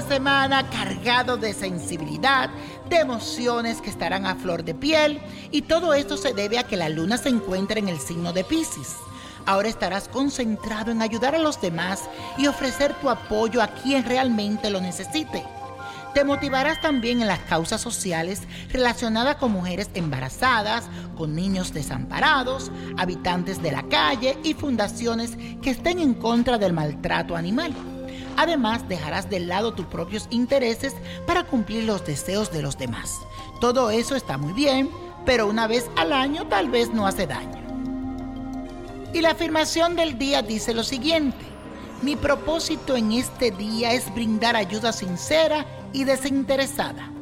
semana cargado de sensibilidad, de emociones que estarán a flor de piel y todo esto se debe a que la luna se encuentra en el signo de Pisces. Ahora estarás concentrado en ayudar a los demás y ofrecer tu apoyo a quien realmente lo necesite. Te motivarás también en las causas sociales relacionadas con mujeres embarazadas, con niños desamparados, habitantes de la calle y fundaciones que estén en contra del maltrato animal. Además, dejarás de lado tus propios intereses para cumplir los deseos de los demás. Todo eso está muy bien, pero una vez al año tal vez no hace daño. Y la afirmación del día dice lo siguiente. Mi propósito en este día es brindar ayuda sincera y desinteresada.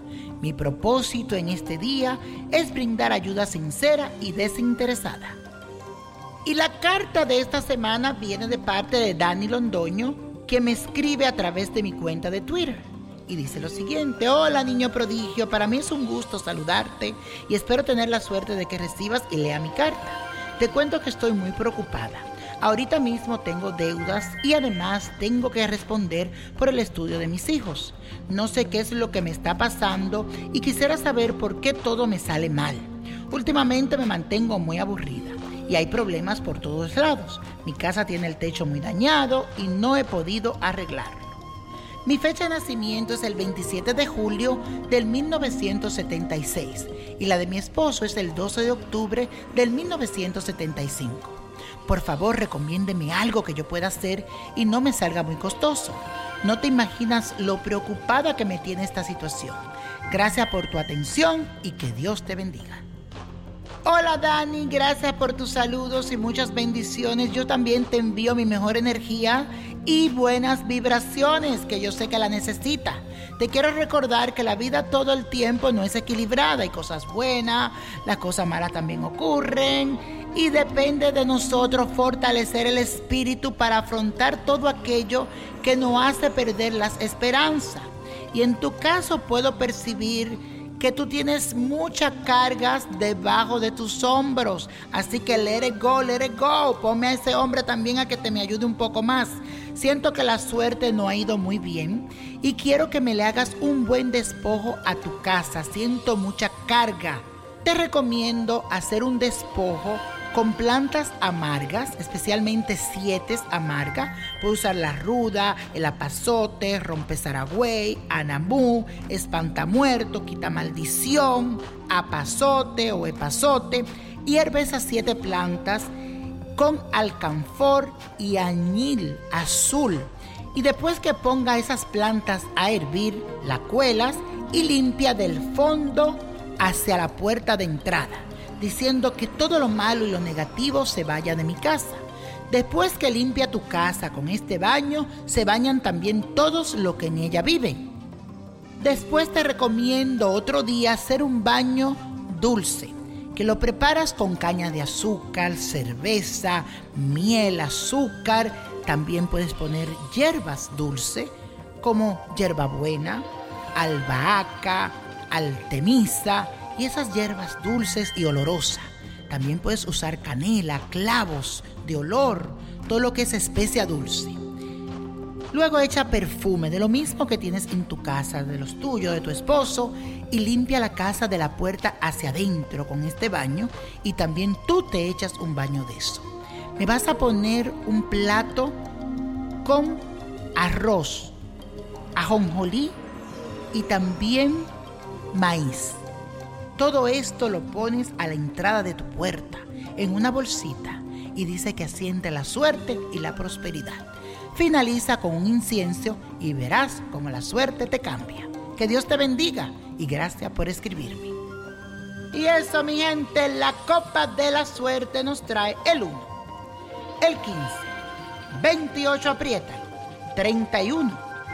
Mi propósito en este día es brindar ayuda sincera y desinteresada. Y la carta de esta semana viene de parte de Dani Londoño, que me escribe a través de mi cuenta de Twitter. Y dice lo siguiente, hola niño prodigio, para mí es un gusto saludarte y espero tener la suerte de que recibas y lea mi carta. Te cuento que estoy muy preocupada. Ahorita mismo tengo deudas y además tengo que responder por el estudio de mis hijos. No sé qué es lo que me está pasando y quisiera saber por qué todo me sale mal. Últimamente me mantengo muy aburrida y hay problemas por todos lados. Mi casa tiene el techo muy dañado y no he podido arreglarlo. Mi fecha de nacimiento es el 27 de julio del 1976 y la de mi esposo es el 12 de octubre del 1975. Por favor, recomiéndeme algo que yo pueda hacer y no me salga muy costoso. No te imaginas lo preocupada que me tiene esta situación. Gracias por tu atención y que Dios te bendiga. Hola Dani, gracias por tus saludos y muchas bendiciones. Yo también te envío mi mejor energía y buenas vibraciones que yo sé que la necesita. Te quiero recordar que la vida todo el tiempo no es equilibrada. Hay cosas buenas, las cosas malas también ocurren. Y depende de nosotros fortalecer el espíritu para afrontar todo aquello que nos hace perder las esperanzas. Y en tu caso puedo percibir que tú tienes muchas cargas debajo de tus hombros. Así que let it go, let it go. Ponme a ese hombre también a que te me ayude un poco más. Siento que la suerte no ha ido muy bien y quiero que me le hagas un buen despojo a tu casa. Siento mucha carga. Te recomiendo hacer un despojo con plantas amargas, especialmente siete amarga. Puedes usar la ruda, el apazote, rompezaragüey, anamú, espantamuerto, quita maldición, apazote o epazote. Hierve esas siete plantas con alcanfor y añil azul. Y después que ponga esas plantas a hervir, la cuelas y limpia del fondo hacia la puerta de entrada diciendo que todo lo malo y lo negativo se vaya de mi casa. Después que limpia tu casa con este baño, se bañan también todos los que en ella viven. Después te recomiendo otro día hacer un baño dulce, que lo preparas con caña de azúcar, cerveza, miel, azúcar. También puedes poner hierbas dulces como hierbabuena, albahaca, altemisa, y esas hierbas dulces y olorosas. También puedes usar canela, clavos de olor, todo lo que es especia dulce. Luego echa perfume de lo mismo que tienes en tu casa, de los tuyos, de tu esposo, y limpia la casa de la puerta hacia adentro con este baño y también tú te echas un baño de eso. Me vas a poner un plato con arroz, ajonjolí y también maíz. Todo esto lo pones a la entrada de tu puerta, en una bolsita, y dice que asiente la suerte y la prosperidad. Finaliza con un incienso y verás cómo la suerte te cambia. Que Dios te bendiga y gracias por escribirme. Y eso, mi gente, la copa de la suerte nos trae el 1, el 15, 28, aprieta, 31,